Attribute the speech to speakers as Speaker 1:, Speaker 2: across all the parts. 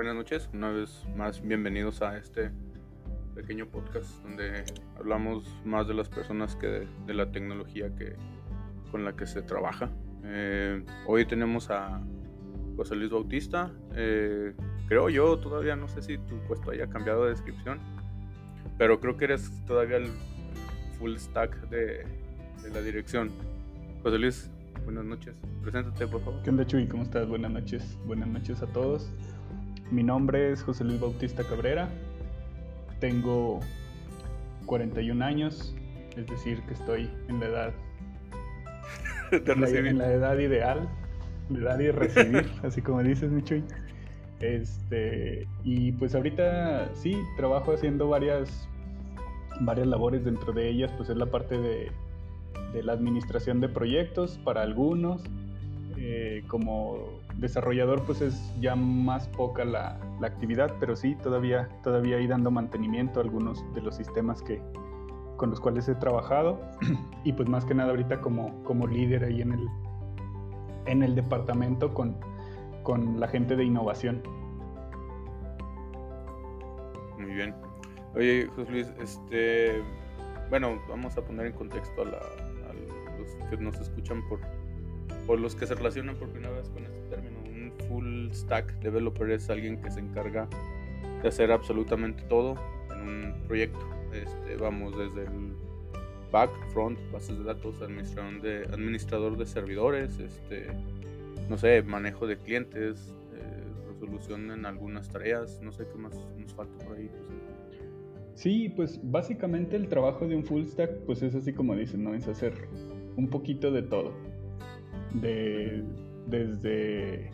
Speaker 1: buenas noches. Una vez más, bienvenidos a este pequeño podcast donde hablamos más de las personas que de, la tecnología que, con la que se trabaja. Eh, hoy tenemos a José Luis Bautista. Eh, creo yo, todavía no sé si tu puesto haya cambiado de descripción, pero creo que eres todavía el full stack de, la dirección. José Luis, buenas noches. Preséntate, por favor.
Speaker 2: ¿Qué onda, Chuy? ¿Cómo estás? Buenas noches. Buenas noches a todos. Mi nombre es José Luis Bautista Cabrera. Tengo 41 años, es decir, que estoy en la edad en la edad ideal, la edad de recibir, así como dices, Michuy. Este, y pues ahorita sí, trabajo haciendo varias, varias labores, dentro de ellas pues es la parte de, de la administración de proyectos para algunos, eh, como desarrollador pues es ya más poca la, actividad, pero sí, todavía, todavía ahí dando mantenimiento a algunos de los sistemas que, con los cuales he trabajado y pues más que nada ahorita como, como líder ahí en el, en el departamento con, con la gente de innovación.
Speaker 1: Muy bien. Oye, José Luis, este, bueno, vamos a poner en contexto a, la, a los que nos escuchan por, por los que se relacionan por primera vez con este término. Stack developer es alguien que se encarga de hacer absolutamente todo en un proyecto. Este, vamos desde el back, front, bases de datos, administrador de, administrador de servidores, este, no sé, manejo de clientes, eh, resolución en algunas tareas, no sé qué más nos falta por ahí.
Speaker 2: Sí, pues básicamente el trabajo de un full stack, pues es así como dicen, ¿no? Es hacer un poquito de todo de, desde,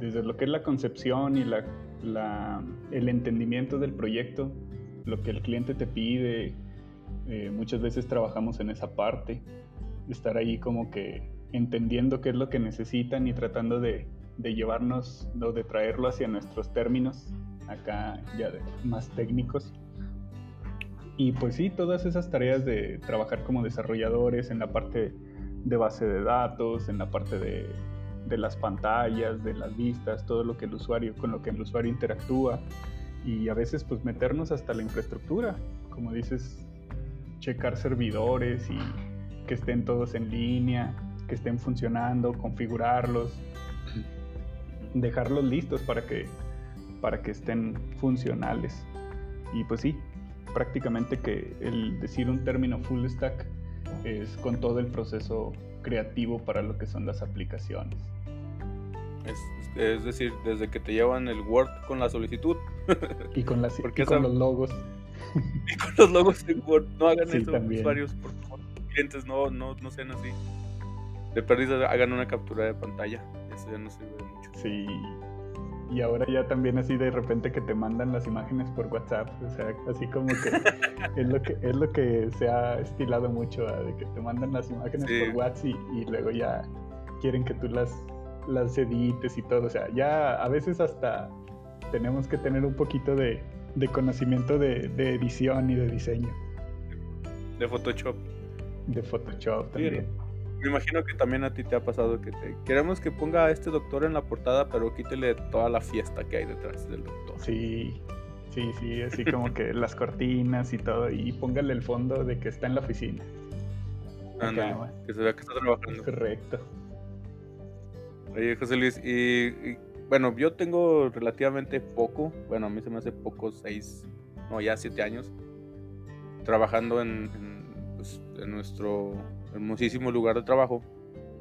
Speaker 2: desde lo que es la concepción y la, el entendimiento del proyecto, lo que el cliente te pide. Eh, muchas veces trabajamos en esa parte, estar ahí como que entendiendo qué es lo que necesitan y tratando de, de llevarnos o de traerlo hacia nuestros términos, acá ya más técnicos. Y pues sí, todas esas tareas de trabajar como desarrolladores en la parte de base de datos, en la parte de, las pantallas, de las vistas, todo lo que el usuario, con lo que el usuario interactúa. Y a veces pues meternos hasta la infraestructura, como dices, checar servidores y que estén todos en línea, que estén funcionando, configurarlos, dejarlos listos para que, para que estén funcionales. Y pues sí, prácticamente que el decir un término full stack es con todo el proceso creativo para lo que son las aplicaciones.
Speaker 1: Es, decir, desde que te llevan el Word con la solicitud.
Speaker 2: Y con, las, y con los logos.
Speaker 1: Y con los logos de Word. No hagan eso, usuarios, por favor. Clientes, no, no, no sean así. De pérdida, hagan una captura de pantalla. Eso ya no sirve mucho.
Speaker 2: Sí, y ahora ya también así de repente que te mandan las imágenes por WhatsApp, o sea, así como que es lo que es lo que se ha estilado mucho, de que te mandan las imágenes por WhatsApp y, luego ya quieren que tú las las edites y todo, o sea, ya a veces hasta tenemos que tener un poquito de, conocimiento de, edición y de diseño.
Speaker 1: De Photoshop.
Speaker 2: De Photoshop también.
Speaker 1: Me imagino que también a ti te ha pasado que te queremos que ponga a este doctor en la portada, pero quítele toda la fiesta que hay detrás del doctor.
Speaker 2: Sí, sí, sí, así como que las cortinas y todo, y póngale el fondo de que está en la oficina.
Speaker 1: que se vea que está trabajando.
Speaker 2: Correcto.
Speaker 1: Oye, José Luis, y, bueno, yo tengo relativamente poco, bueno, a mí se me hace poco, seis, no, ya siete años, trabajando en, en, pues, en nuestro hermosísimo lugar de trabajo.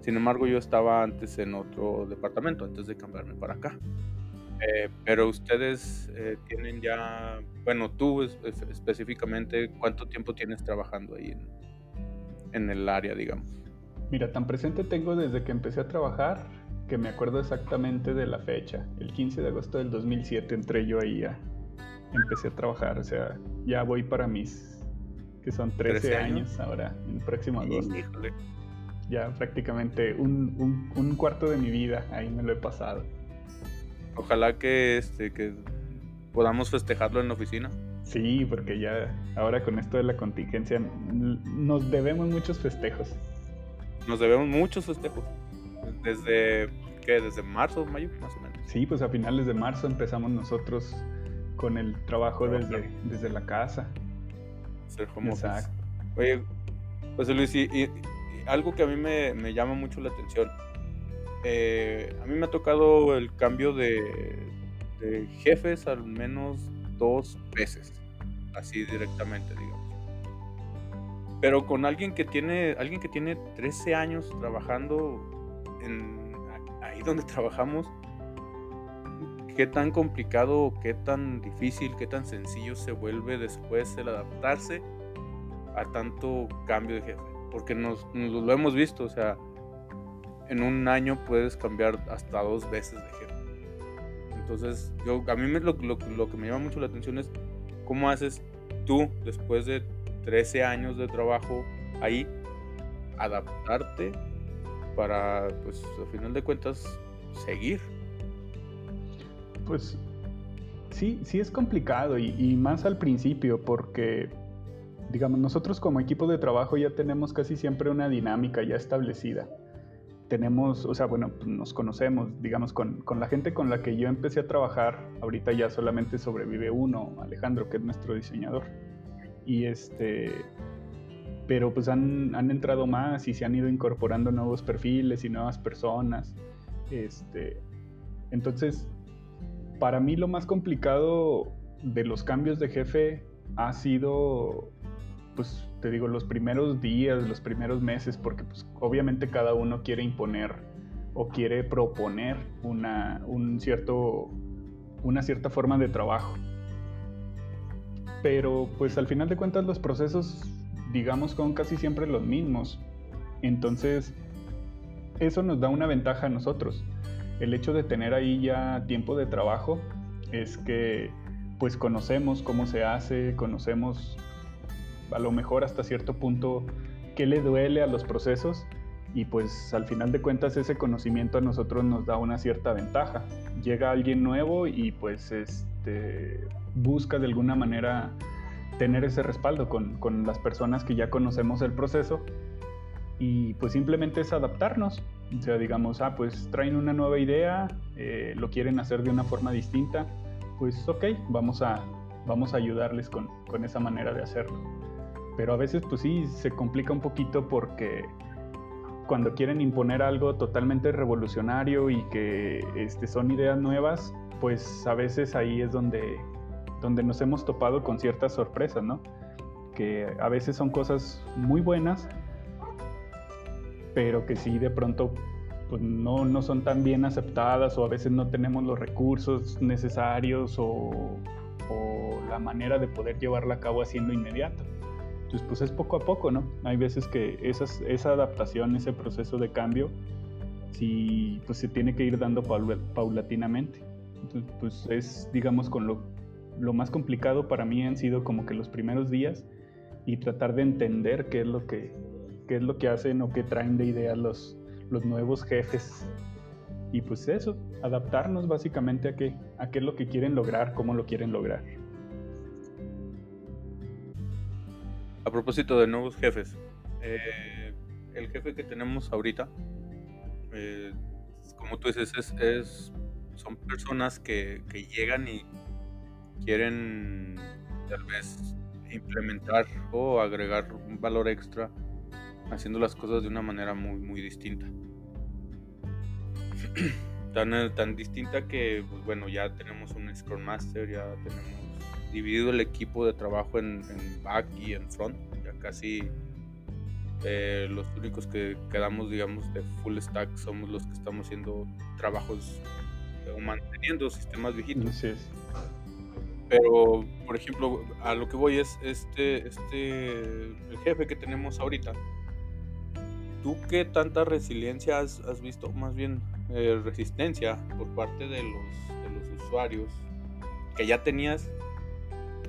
Speaker 1: Sin embargo, yo estaba antes en otro departamento, antes de cambiarme para acá. Eh, pero ustedes eh, tienen ya, bueno, tú específicamente, ¿cuánto tiempo tienes trabajando ahí en, el área, digamos?
Speaker 2: Mira, tan presente tengo desde que empecé a trabajar que me acuerdo exactamente de la fecha. El 15 de agosto del 2007 entré yo ahí a, empecé a trabajar, o sea, ya voy para mis que son 13, años? ahora, en el próximo agosto. Ya prácticamente un, un, cuarto de mi vida ahí me lo he pasado.
Speaker 1: Ojalá que, este, que podamos festejarlo en la oficina.
Speaker 2: Sí, porque ya ahora con esto de la contingencia nos debemos muchos festejos.
Speaker 1: Nos debemos muchos festejos. Desde, ¿qué? Desde marzo, mayo, más o menos.
Speaker 2: Sí, pues a finales de marzo empezamos nosotros con el trabajo desde, desde la casa.
Speaker 1: Ser home Exacto. Oye, José Luis, y, algo que a mí me, me llama mucho la atención. Eh, a mí me ha tocado el cambio de, de jefes al menos dos veces, así directamente, digamos. Pero con alguien que tiene, alguien que tiene 13 años trabajando en, ahí donde trabajamos, qué tan complicado, qué tan difícil, qué tan sencillo se vuelve después el adaptarse a tanto cambio de jefe. Porque nos, lo hemos visto, o sea, en un año puedes cambiar hasta dos veces de jefe. Entonces, yo, a mí me, lo, lo, lo que me llama mucho la atención es cómo haces tú, después de 13 años de trabajo ahí, adaptarte para, pues, al final de cuentas, seguir.
Speaker 2: Pues sí, sí es complicado y, más al principio porque, digamos, nosotros como equipo de trabajo ya tenemos casi siempre una dinámica ya establecida. Tenemos, o sea, bueno, pues, nos conocemos, digamos, con, con la gente con la que yo empecé a trabajar, ahorita ya solamente sobrevive uno, Alejandro, que es nuestro diseñador y este, pero pues han, entrado más y se han ido incorporando nuevos perfiles y nuevas personas. Este, entonces, para mí lo más complicado de los cambios de jefe ha sido, pues te digo, los primeros días, los primeros meses, porque pues obviamente cada uno quiere imponer o quiere proponer una, un cierto, una cierta forma de trabajo pero pues al final de cuentas los procesos, digamos, son casi siempre los mismos. Entonces, eso nos da una ventaja a nosotros. El hecho de tener ahí ya tiempo de trabajo es que pues conocemos cómo se hace, conocemos a lo mejor hasta cierto punto qué le duele a los procesos y pues al final de cuentas ese conocimiento a nosotros nos da una cierta ventaja. Llega alguien nuevo y pues este busca de alguna manera tener ese respaldo con, las personas que ya conocemos el proceso y pues simplemente es adaptarnos. O sea, digamos, ah, pues traen una nueva idea, eh, lo quieren hacer de una forma distinta, pues ok, vamos a, vamos a ayudarles con, con, esa manera de hacerlo. Pero a veces pues sí, se complica un poquito porque cuando quieren imponer algo totalmente revolucionario y que este, son ideas nuevas, pues a veces ahí es donde donde nos hemos topado con ciertas sorpresas, ¿no? Que a veces son cosas muy buenas, pero que sí de pronto pues no, no son tan bien aceptadas o a veces no tenemos los recursos necesarios o, o la manera de poder llevarla a cabo haciendo inmediato. Entonces, pues es poco a poco, ¿no? Hay veces que esas, esa adaptación, ese proceso de cambio, sí, pues se tiene que ir dando paulatinamente. Entonces, pues es, digamos, con lo lo más complicado para mí han sido como que los primeros días y tratar de entender qué es lo que, es lo que hacen o qué traen de ideas los, los nuevos jefes. Y pues eso, adaptarnos básicamente a qué, a qué es lo que quieren lograr, cómo lo quieren lograr.
Speaker 1: A propósito de nuevos jefes, eh, el jefe que tenemos ahorita, eh, como tú dices, es, son personas que, que llegan y quieren tal vez implementar o agregar un valor extra haciendo las cosas de una manera muy muy distinta. Tan, eh, tan distinta que pues, bueno ya tenemos un Scrum Master ya tenemos dividido el equipo de trabajo en, back y en front. Ya casi eh, los únicos que quedamos digamos de full stack somos los que estamos haciendo trabajos o manteniendo sistemas viejitos. Pero, por ejemplo, a lo que voy es este, este, el jefe que tenemos ahorita. ¿Tú qué tanta resiliencia has, visto? Más bien eh, resistencia por parte de los, usuarios que ya tenías.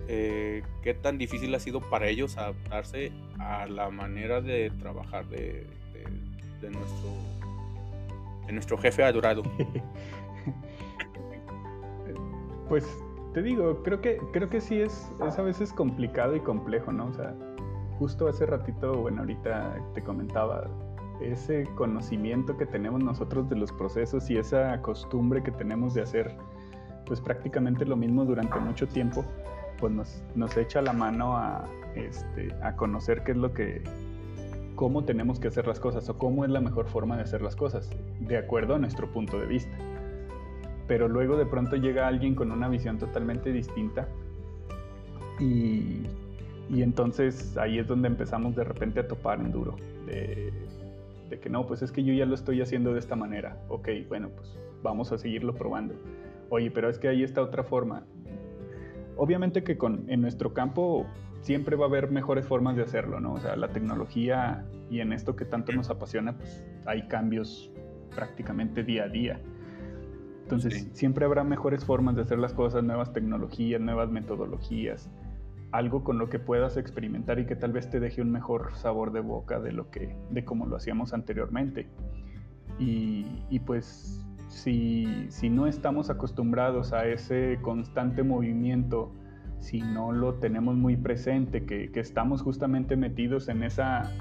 Speaker 1: Eh, ¿Qué tan difícil ha sido para ellos adaptarse a la manera de trabajar de, de, nuestro, de nuestro jefe adorado?
Speaker 2: pues te digo, creo que, creo que sí es, es a veces complicado y complejo, ¿no? O sea, justo hace ratito, bueno, ahorita te comentaba, ese conocimiento que tenemos nosotros de los procesos y esa costumbre que tenemos de hacer pues prácticamente lo mismo durante mucho tiempo, pues nos, nos echa la mano a, este, a conocer qué es lo que, cómo tenemos que hacer las cosas o cómo es la mejor forma de hacer las cosas, de acuerdo a nuestro punto de vista. Pero luego de pronto llega alguien con una visión totalmente distinta y, y entonces ahí es donde empezamos de repente a topar en duro, de que no, pues es que yo ya lo estoy haciendo de esta manera, ok, bueno, pues vamos a seguirlo probando oye, pero es que ahí está otra forma. Obviamente que con, en nuestro campo siempre va a haber mejores formas de hacerlo, ¿no? O sea, la tecnología y en esto que tanto nos apasiona, pues hay cambios prácticamente día a día. Entonces, siempre habrá mejores formas de hacer las cosas, nuevas tecnologías, nuevas metodologías, algo con lo que puedas experimentar y que tal vez te deje un mejor sabor de boca de lo que, de como lo hacíamos anteriormente. Y, pues si, no estamos acostumbrados a ese constante movimiento, si no lo tenemos muy presente, que, estamos justamente metidos en esa,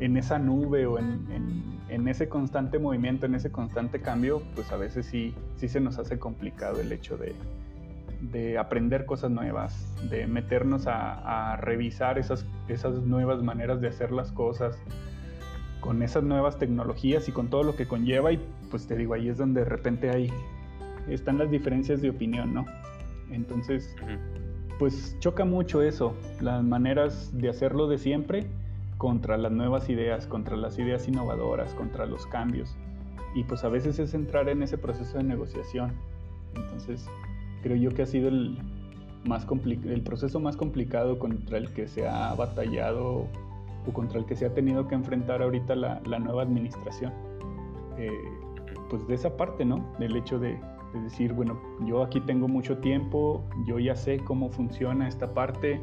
Speaker 2: en esa nube o en, ese constante movimiento, en ese constante cambio, pues a veces sí, sí se nos hace complicado el hecho de, aprender cosas nuevas, de meternos a, revisar esas, esas nuevas maneras de hacer las cosas, con esas nuevas tecnologías y con todo lo que conlleva y pues te digo, ahí es donde de repente hay, están las diferencias de opinión, ¿no? Entonces, pues choca mucho eso, las maneras de hacerlo de siempre contra las nuevas ideas, contra las ideas innovadoras, contra los cambios. Y pues a veces es entrar en ese proceso de negociación. Entonces, creo yo que ha sido el, más el proceso más complicado contra el que se ha batallado o contra el que se ha tenido que enfrentar ahorita la, nueva administración. Eh, pues de esa parte, ¿no? Del hecho de, decir, bueno, yo aquí tengo mucho tiempo, yo ya sé cómo funciona esta parte,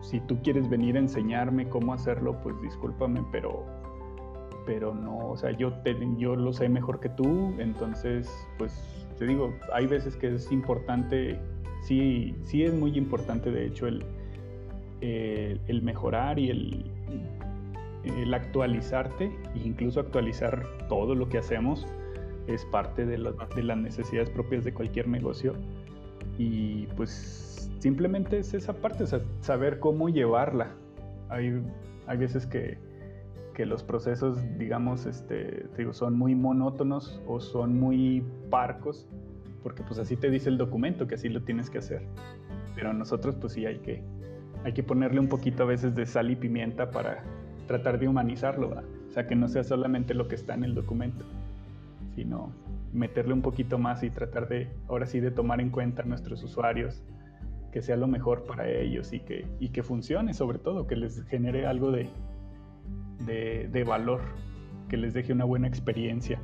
Speaker 2: si tú quieres venir a enseñarme cómo hacerlo, pues discúlpame, pero, pero no, o sea, yo, te, yo lo sé mejor que tú, entonces, pues te digo, hay veces que es importante, sí, sí es muy importante, de hecho, el, el mejorar y el, el actualizarte e incluso actualizar todo lo que hacemos es parte de, las necesidades propias de cualquier negocio y pues simplemente es esa parte, saber cómo llevarla. Hay, hay veces que, los procesos, digamos, este, digo, son muy monótonos o son muy parcos, porque pues así te dice el documento que así lo tienes que hacer. Pero nosotros pues sí hay que, hay que ponerle un poquito a veces de sal y pimienta para tratar de humanizarlo, o sea, que no sea solamente lo que está en el documento, sino meterle un poquito más y tratar de, ahora sí, de tomar en cuenta a nuestros usuarios, que sea lo mejor para ellos y que, y que funcione sobre todo, que les genere algo de, de, valor, que les deje una buena experiencia.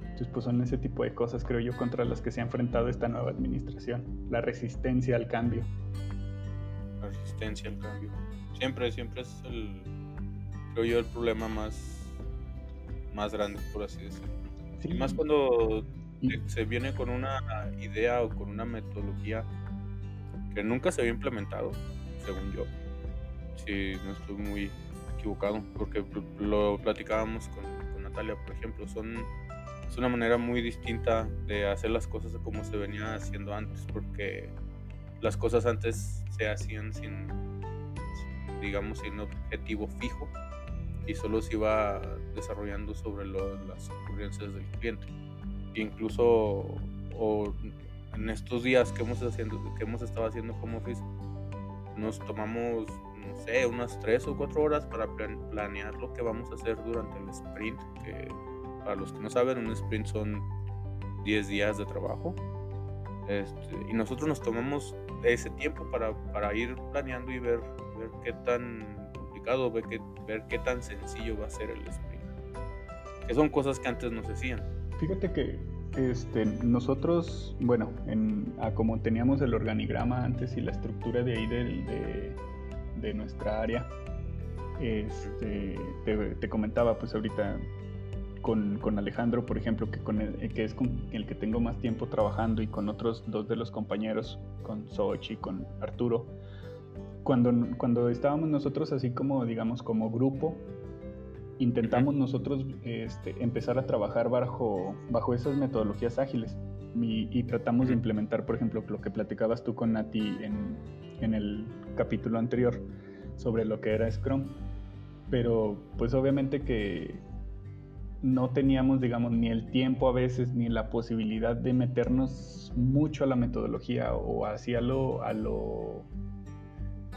Speaker 2: Entonces, pues son ese tipo de cosas, creo yo, contra las que se ha enfrentado esta nueva administración, la resistencia al cambio.
Speaker 1: La resistencia al cambio. Siempre, siempre es el, creo yo, el problema más, más grande, por así decirlo. Y más cuando se viene con una idea o con una metodología que nunca se había implementado, según yo. Si no estoy muy equivocado, porque lo platicábamos con, Natalia, por ejemplo, son es una manera muy distinta de hacer las cosas como se venía haciendo antes, porque las cosas antes se hacían sin, digamos, sin objetivo fijo y solo se iba desarrollando sobre las ocurrencias del cliente. incluso en estos días que hemos, haciendo, que hemos estado haciendo home office, nos tomamos, no sé, unas tres o cuatro horas para planear lo que vamos a hacer durante el sprint, que para los que no saben, un sprint son 10 días de trabajo. Este, y nosotros nos tomamos ese tiempo para, para ir planeando y ver, ver qué tan ver qué, ver qué tan sencillo va a ser el sprint. Que son cosas que antes no se hacían.
Speaker 2: Fíjate que este, nosotros, bueno, en, como teníamos el organigrama antes y la estructura de ahí de, nuestra área, este, te, comentaba pues ahorita con, con, Alejandro, por ejemplo, que es con el que tengo más tiempo trabajando y con otros dos de los compañeros, con Sochi y con Arturo, cuando, cuando estábamos nosotros así como, digamos, como grupo intentamos nosotros este, empezar a trabajar bajo, bajo esas metodologías ágiles. Y, tratamos de implementar, por ejemplo, lo que platicabas tú con Nati en, en el capítulo anterior sobre lo que era Scrum. Pero pues obviamente que no teníamos, digamos, ni el tiempo a veces, ni la posibilidad de meternos mucho a la metodología o hacia lo, a lo,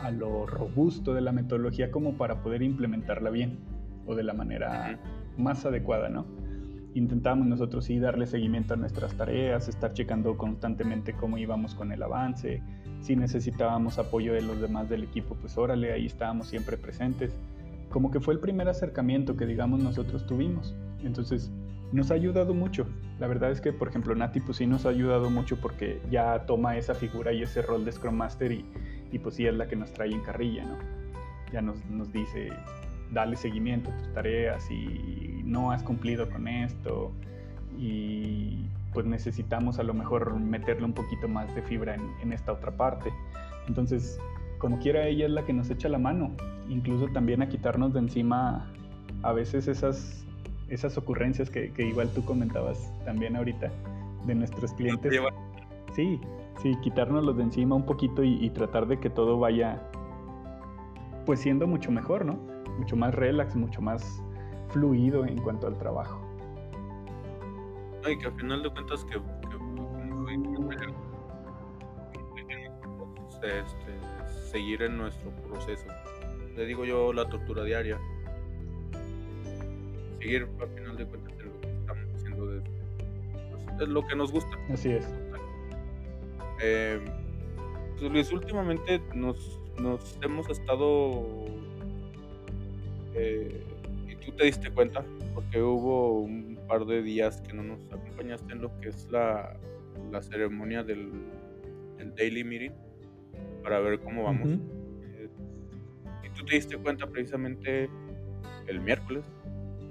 Speaker 2: a lo robusto de la metodología como para poder implementarla bien o de la manera más adecuada, ¿no? Intentamos nosotros sí darle seguimiento a nuestras tareas, estar checando constantemente cómo íbamos con el avance, si necesitábamos apoyo de los demás del equipo, pues órale, ahí estábamos siempre presentes. Como que fue el primer acercamiento que digamos nosotros tuvimos. Entonces, nos ha ayudado mucho. La verdad es que, por ejemplo, Nati, pues sí nos ha ayudado mucho porque ya toma esa figura y ese rol de Scrum Master y, y pues sí es la que nos trae en carrilla, ¿no? Ya nos, nos dice, dale seguimiento a tus tareas y no has cumplido con esto y pues necesitamos a lo mejor meterle un poquito más de fibra en, esta otra parte. Entonces, como quiera, ella es la que nos echa la mano, incluso también a quitarnos de encima a veces esas, esas ocurrencias que, igual tú comentabas también ahorita de nuestros clientes. Sí, sí, quitárnoslos de encima un poquito y, y tratar de que todo vaya pues siendo mucho mejor, ¿no? Mucho más relax, mucho más fluido en cuanto al trabajo
Speaker 1: y que al final de cuentas que, este, seguir en nuestro proceso. Le digo yo la tortura diaria. Seguir al final de cuentas en lo que estamos haciendo desde, pues, es lo que nos gusta.
Speaker 2: Así es.
Speaker 1: Eh, pues últimamente nos, nos hemos estado eh, y tú te diste cuenta porque hubo un par de días que no nos acompañaste en lo que es la, la ceremonia del, Daily Meeting para ver cómo vamos. Eh, y tú te diste cuenta precisamente el miércoles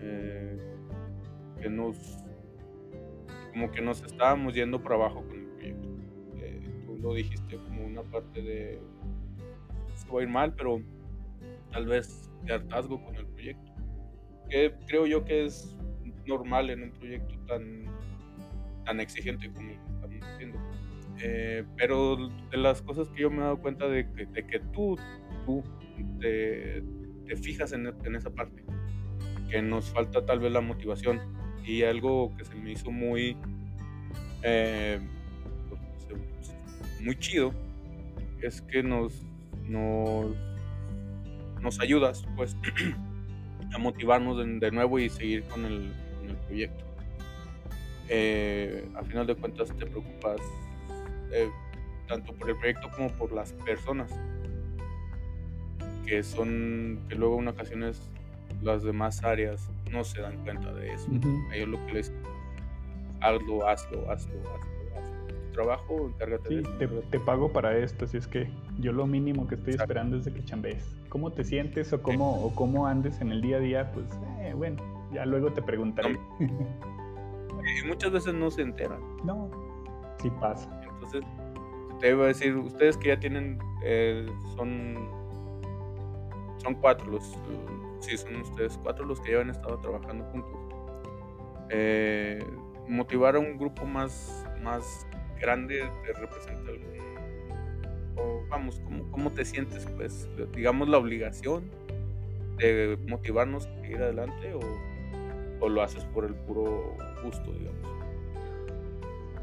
Speaker 1: eh, que nos como que nos estábamos yendo para abajo con el proyecto. Tú lo dijiste como una parte de se va a ir mal, pero tal vez de hartazgo con el proyecto. Que creo yo que es normal en un proyecto tan, tan exigente como estamos haciendo. Eh, pero de las cosas que yo me he dado cuenta de, que tú, tú te, te fijas en, en, esa parte, que nos falta tal vez la motivación y algo que se me hizo muy, eh, muy chido es que nos, nos, nos ayudas pues a motivarnos de nuevo y seguir con el, el proyecto. Eh, a final de cuentas te preocupas eh, tanto por el proyecto como por las personas que son que luego en ocasiones las demás áreas no se dan cuenta de eso. Ellos lo que les hazlo, hazlo, hazlo, hazlo, trabajo, encárgate
Speaker 2: de Te, pago para esto, si es que yo lo mínimo que estoy esperando es de que chambees. ¿Cómo te sientes o cómo, o cómo andes en el día a día? Pues eh, bueno, ya luego te preguntaré.
Speaker 1: Y muchas veces no se enteran.
Speaker 2: No, sí pasa.
Speaker 1: Entonces, te iba a decir, ustedes que ya tienen, eh, son, son cuatro los, sí, son ustedes cuatro los que ya han estado trabajando juntos. Eh, motivar a un grupo más, más grande te representa o vamos, ¿cómo, ¿cómo te sientes? Pues, digamos, la obligación de motivarnos a seguir adelante o o lo haces por el puro gusto, digamos?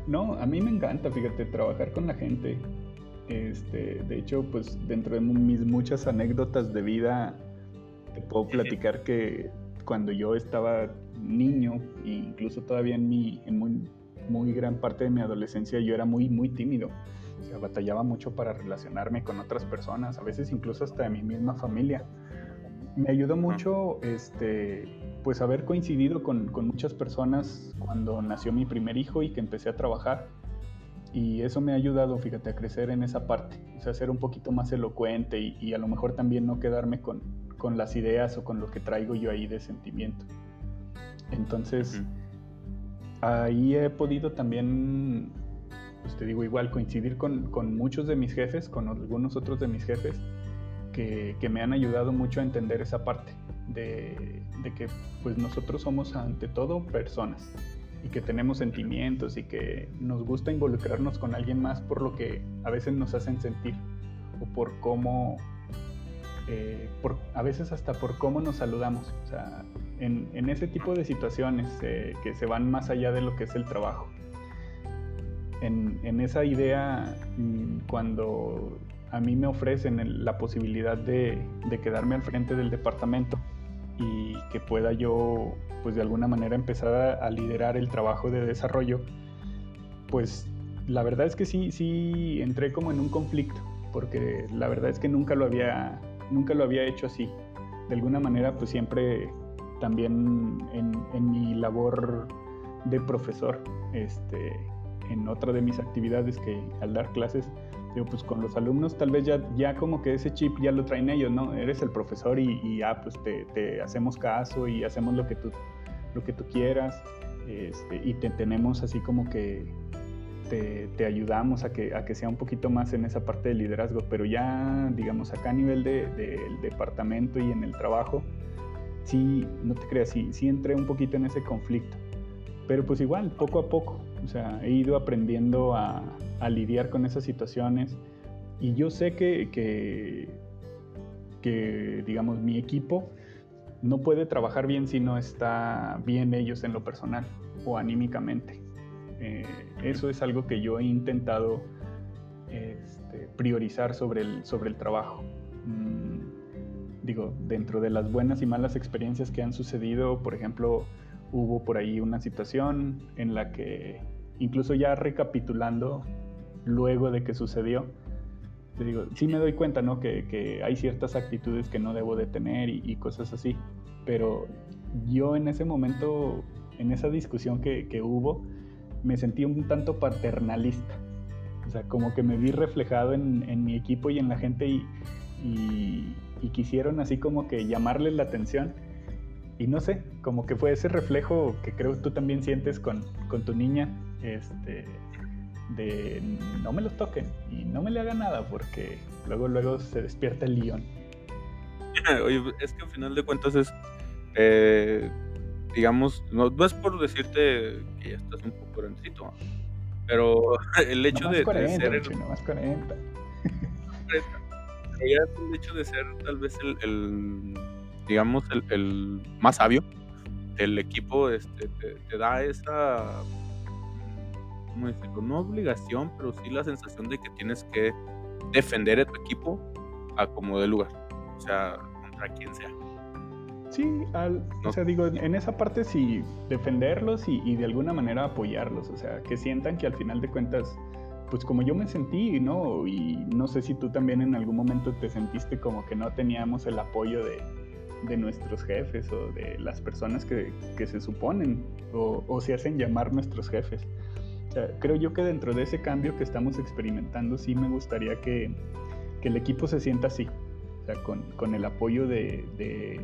Speaker 2: No, a mí me encanta, fíjate, trabajar con la gente. Este, de hecho, pues dentro de mis muchas anécdotas de vida, te puedo platicar que cuando yo estaba niño, e incluso todavía en, mi, en muy, muy gran parte de mi adolescencia, yo era muy, muy tímido. O sea, batallaba mucho para relacionarme con otras personas, a veces incluso hasta de mi misma familia. Me ayudó mucho este, pues haber coincidido con, con, muchas personas cuando nació mi primer hijo y que empecé a trabajar. Y eso me ha ayudado, fíjate, a crecer en esa parte, o sea, ser un poquito más elocuente y, a lo mejor también no quedarme con, con, las ideas o con lo que traigo yo ahí de sentimiento. Entonces, ahí he podido también, pues te digo igual, coincidir con, con, muchos de mis jefes, con algunos otros de mis jefes, que, que me han ayudado mucho a entender esa parte de, que pues nosotros somos ante todo personas y que tenemos sentimientos y que nos gusta involucrarnos con alguien más por lo que a veces nos hacen sentir o por cómo, eh, por, a veces hasta por cómo nos saludamos. O sea, en, ese tipo de situaciones eh, que se van más allá de lo que es el trabajo. En, esa idea, mm, cuando a mí me ofrecen la posibilidad de, de quedarme al frente del departamento, y que pueda yo, pues de alguna manera empezar a, liderar el trabajo de desarrollo, pues la verdad es que sí, sí entré como en un conflicto, porque la verdad es que nunca lo había, nunca lo había hecho así. De alguna manera, pues siempre también en, mi labor de profesor, este, en otra de mis actividades que al dar clases, digo, pues con los alumnos tal vez ya, ya como que ese chip ya lo traen ellos, ¿no? Eres el profesor y, ya pues te, hacemos caso y hacemos lo que tú, lo que tú quieras este, y te tenemos así como que te, ayudamos a que, a que sea un poquito más en esa parte de liderazgo, pero ya digamos acá a nivel del de, departamento y en el trabajo, sí, no te creas, sí, sí entré un poquito en ese conflicto, pero pues igual, poco a poco, o sea, he ido aprendiendo a, lidiar con esas situaciones. Y yo sé que, que, digamos, mi equipo no puede trabajar bien si no está bien ellos en lo personal o anímicamente. Eh, eso es algo que yo he intentado este, priorizar sobre el, sobre el trabajo. Mm, digo, dentro de las buenas y malas experiencias que han sucedido, por ejemplo, hubo por ahí una situación en la que, incluso ya recapitulando, luego de que sucedió, te digo, sí me doy cuenta, ¿no? Que, hay ciertas actitudes que no debo de tener y, cosas así, pero yo en ese momento, en esa discusión que, hubo, me sentí un tanto paternalista. O sea, como que me vi reflejado en, mi equipo y en la gente y, y, quisieron así como que llamarle la atención. Y no sé, como que fue ese reflejo que creo tú también sientes con, con tu niña, este, de no me lo toquen y no me le hagan nada porque luego luego se despierta el león.
Speaker 1: Oye, es que al final de cuentas es, eh, digamos, no, es por decirte que ya estás un poco grandecito, pero el hecho de, ser...
Speaker 2: El, no más 40.
Speaker 1: El hecho de ser tal vez el, digamos, el, más sabio del equipo este, te da esa ¿cómo decirlo? No obligación, pero sí la sensación de que tienes que defender a tu equipo a como de lugar. O sea, contra quien sea.
Speaker 2: Sí, al, o sea, digo, en esa parte sí, defenderlos y, de alguna manera apoyarlos, o sea, que sientan que al final de cuentas, pues como yo me sentí, ¿no? Y no sé si tú también en algún momento te sentiste como que no teníamos el apoyo de, de nuestros jefes o de las personas que, que se suponen o, o, se hacen llamar nuestros jefes creo yo que dentro de ese cambio que estamos experimentando, sí me gustaría que, el equipo se sienta así, con, el apoyo de,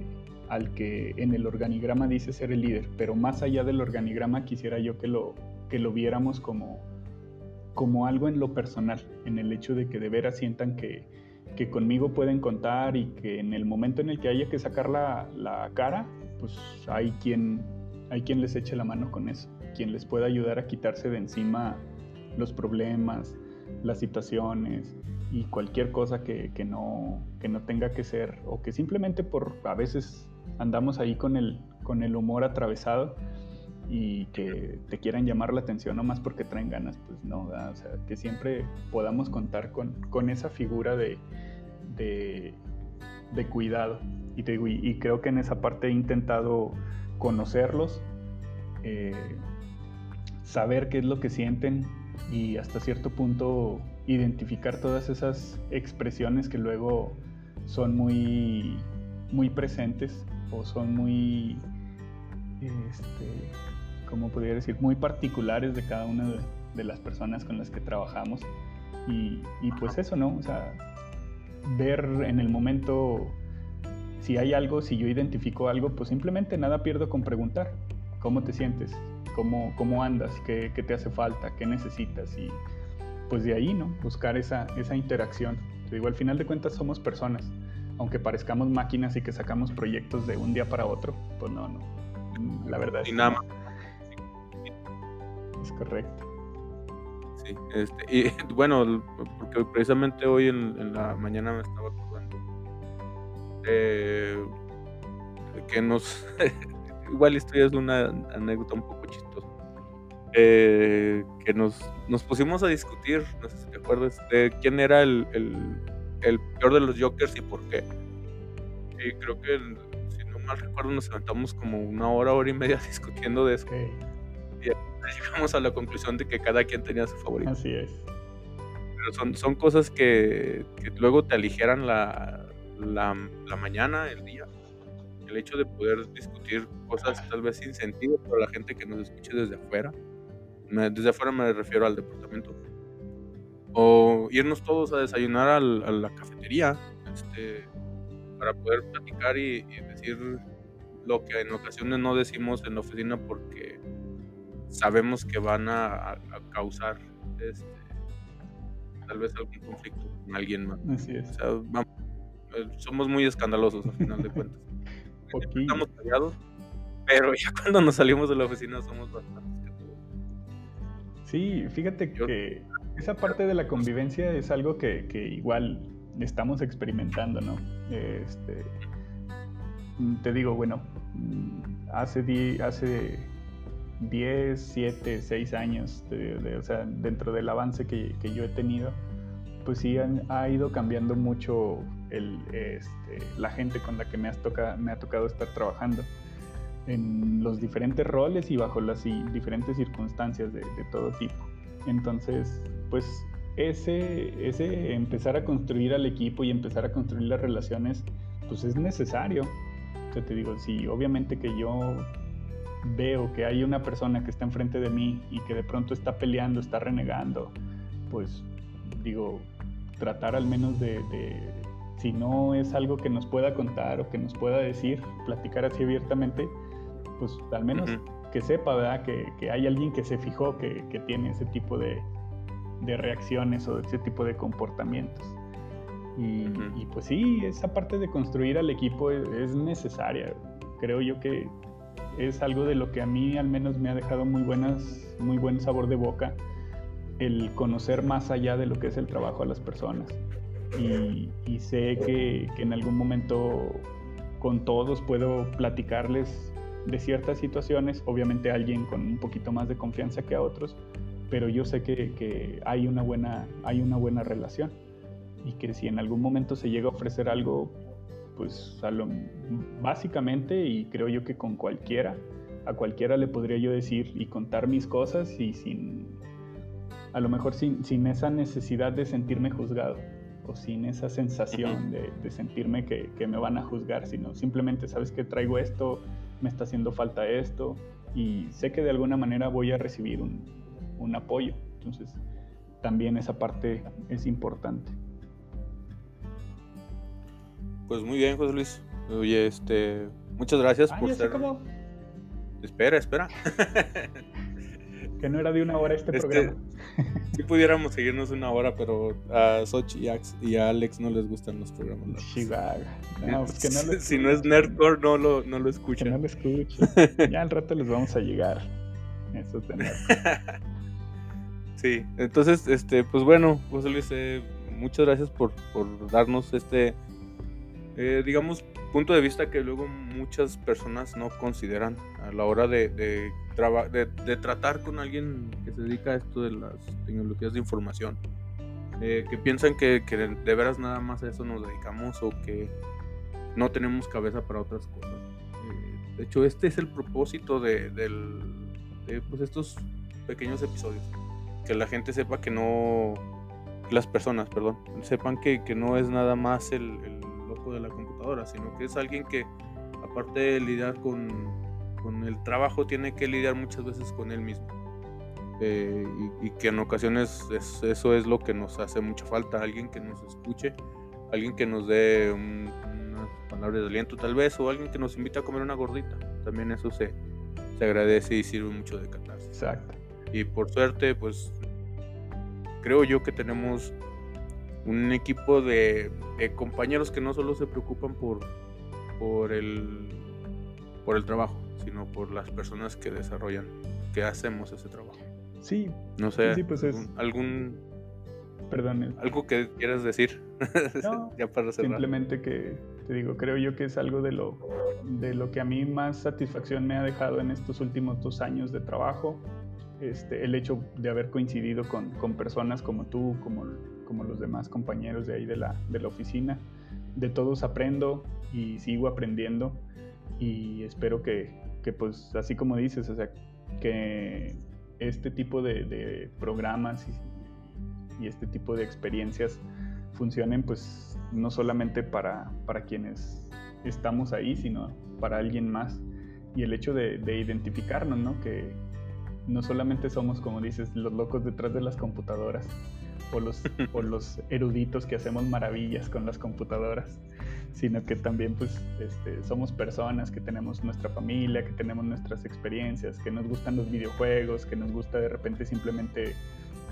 Speaker 2: al que en el organigrama dice ser el líder, pero más allá del organigrama quisiera yo que lo, que lo viéramos como, como algo en lo personal, en el hecho de que de veras sientan que, que conmigo pueden contar y que en el momento en el que haya que sacar la, la cara, pues hay quien, hay quien les eche la mano con eso quien les pueda ayudar a quitarse de encima los problemas, las situaciones y cualquier cosa que, no, no tenga que ser o que simplemente por a veces andamos ahí con el, con el humor atravesado y que te quieran llamar la atención nomás porque traen ganas, pues no, o sea, que siempre podamos contar con, esa figura de, de, cuidado. Y, te y, creo que en esa parte he intentado conocerlos, eh, saber qué es lo que sienten y hasta cierto punto identificar todas esas expresiones que luego son muy, muy presentes o son muy, este, ¿cómo podría decir? Muy particulares de cada una de, las personas con las que trabajamos. Y, y, pues eso, ¿no? O sea, ver en el momento si hay algo, si yo identifico algo, pues simplemente nada pierdo con preguntar, ¿cómo te sientes? cómo, cómo andas, qué, qué, te hace falta, qué necesitas y pues de ahí, ¿no? Buscar esa, esa interacción. Te digo, al final de cuentas somos personas, aunque parezcamos máquinas y que sacamos proyectos de un día para otro, pues no, no. La verdad es
Speaker 1: y nada más.
Speaker 2: Es correcto.
Speaker 1: Sí, este, y bueno, porque precisamente hoy en, la mañana me estaba acordando que nos. igual esto ya es una anécdota un poco chistosa. Eh, que nos, nos pusimos a discutir, no sé si te acuerdas, de quién era el, el, peor de los Jokers y por qué. Y creo que, si no mal recuerdo, nos levantamos como una hora, hora y media discutiendo de eso. Y llegamos a la conclusión de que cada quien tenía su favorito.
Speaker 2: Así es.
Speaker 1: Pero son, son cosas que, que luego te aligeran la, la, la mañana, el día el hecho de poder discutir cosas tal vez sin sentido para la gente que nos escuche desde afuera. Desde afuera me refiero al departamento. O irnos todos a desayunar a la cafetería este, para poder platicar y, decir lo que en ocasiones no decimos en la oficina porque sabemos que van a, causar este, tal vez algún conflicto con alguien más.
Speaker 2: Así es.
Speaker 1: Eh, somos muy escandalosos al final de cuentas. Estamos callados, pero ya cuando nos salimos de la oficina somos bastante
Speaker 2: Sí, fíjate que esa parte de la convivencia es algo que, igual estamos experimentando, ¿no? Este, te digo, bueno, hace, hace 10, 7, 6 años, o sea, dentro del avance que, yo he tenido, pues sí ha ido cambiando mucho el, este, la gente con la que me, has me ha tocado estar trabajando en los diferentes roles y bajo las diferentes circunstancias de, todo tipo. Entonces, pues ese, ese empezar a construir al equipo y empezar a construir las relaciones, pues es necesario. O te digo, si obviamente que yo veo que hay una persona que está enfrente de mí y que de pronto está peleando, está renegando, pues digo, tratar al menos de, si no es algo que nos pueda contar o que nos pueda decir, platicar así abiertamente, pues al menos que sepa, ¿verdad? Que, hay alguien que se fijó que, tiene ese tipo de, reacciones o ese tipo de comportamientos. Y, pues sí, esa parte de construir al equipo es, necesaria. Creo yo que es algo de lo que a mí al menos me ha dejado muy, buenas, muy buen sabor de boca, el conocer más allá de lo que es el trabajo a las personas. Y, sé que, en algún momento con todos puedo platicarles de ciertas situaciones, obviamente alguien con un poquito más de confianza que a otros, pero yo sé que, hay, una buena, hay una buena relación. Y que si en algún momento se llega a ofrecer algo, pues básicamente, y creo yo que con cualquiera, a cualquiera le podría yo decir y contar mis cosas y sin, a lo mejor sin, sin esa necesidad de sentirme juzgado o sin esa sensación de, sentirme que, me van a juzgar, sino simplemente sabes que traigo esto, me está haciendo falta esto y sé que de alguna manera voy a recibir un, apoyo. Entonces, también esa parte es importante.
Speaker 1: Pues muy bien, José Luis. Oye, este, muchas gracias
Speaker 2: ah,
Speaker 1: por
Speaker 2: ser.
Speaker 1: Espera, espera.
Speaker 2: que no era de una hora este, este programa.
Speaker 1: Si pudiéramos seguirnos una hora, pero a Sochi y a Alex no les gustan los programas
Speaker 2: No, pues que no
Speaker 1: si no es Nerdcore, no lo, no lo escuchan.
Speaker 2: Que no lo escuchen. ya al rato les vamos a llegar. Eso
Speaker 1: Sí, entonces, este, pues bueno, José Luis, eh, muchas gracias por, por darnos este, eh, digamos, punto de vista que luego muchas personas no consideran a la hora de, de, de, tratar con alguien que se dedica a esto de las tecnologías de información. Eh, que piensan que, que, de veras nada más a eso nos dedicamos o que no tenemos cabeza para otras cosas. Eh, de hecho, este es el propósito de, del, pues estos pequeños episodios. Que la gente sepa que no, las personas, perdón, sepan que, que no es nada más el de la computadora, sino que es alguien que, aparte de lidiar con, con el trabajo, tiene que lidiar muchas veces con él mismo. Eh, y, que en ocasiones eso es lo que nos hace mucha falta, alguien que nos escuche, alguien que nos dé unas palabras de aliento tal vez, o alguien que nos invite a comer una gordita. También eso se, se agradece y sirve mucho de catarsis.
Speaker 2: Exacto.
Speaker 1: Y por suerte, pues creo yo que tenemos un equipo de, compañeros que no solo se preocupan por, por, el, por el trabajo, sino por las personas que desarrollan, que hacemos ese trabajo.
Speaker 2: Sí.
Speaker 1: No sé, pues algún,
Speaker 2: Perdón.
Speaker 1: Algo que quieras decir.
Speaker 2: ya para cerrar. Simplemente que te digo, creo yo que es algo de lo, de lo que a mí más satisfacción me ha dejado en estos últimos dos años de trabajo. Este, el hecho de haber coincidido con, con personas como tú, como como los demás compañeros de ahí de la, de la oficina. De todos aprendo y sigo aprendiendo y espero que, que pues así como dices, o sea, que este tipo de, de programas y, y, este tipo de experiencias funcionen pues no solamente para, para quienes estamos ahí, sino para alguien más. Y el hecho de, de identificarnos, ¿no? Que no solamente somos, como dices, los locos detrás de las computadoras, o los, los eruditos que hacemos maravillas con las computadoras, sino que también pues este, somos personas que tenemos nuestra familia, que tenemos nuestras experiencias, que nos gustan los videojuegos, que nos gusta de repente simplemente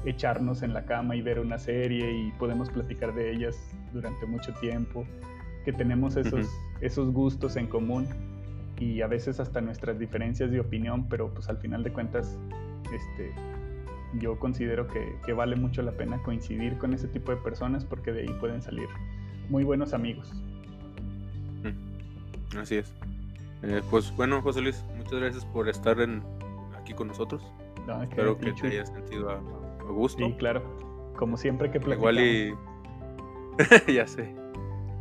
Speaker 2: echarnos en la cama y ver una serie y podemos platicar de ellas durante mucho tiempo, que tenemos esos, esos gustos en común y a veces hasta nuestras diferencias de opinión, pero pues al final de cuentas este, yo considero que, vale mucho la pena coincidir con ese tipo de personas porque de ahí pueden salir muy buenos amigos.
Speaker 1: Mm, así es. Eh, pues bueno, José Luis, muchas gracias por estar en, aquí con nosotros. Espero que te hayas sentido a, gusto.
Speaker 2: Sí, claro. Como siempre que platicamos. Igual
Speaker 1: y... ya sé.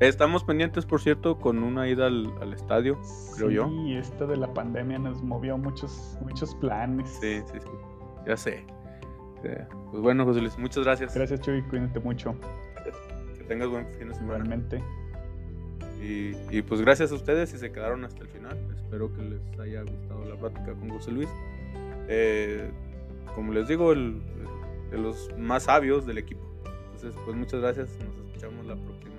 Speaker 1: Estamos pendientes, por cierto, con una ida al, estadio, creo yo.
Speaker 2: Sí, esto de la pandemia nos movió muchos, muchos planes.
Speaker 1: Sí, sí, sí. Ya sé. Este, pues bueno, José Luis, muchas gracias.
Speaker 2: Gracias, Chuy, cuídate mucho.
Speaker 1: Que tengas buen fin de semana.
Speaker 2: Igualmente.
Speaker 1: Y, pues gracias a ustedes si se quedaron hasta el final. Espero que les haya gustado la plática con José Luis. Eh, como les digo, el, de los más sabios del equipo. Entonces, pues muchas gracias. Nos escuchamos la próxima.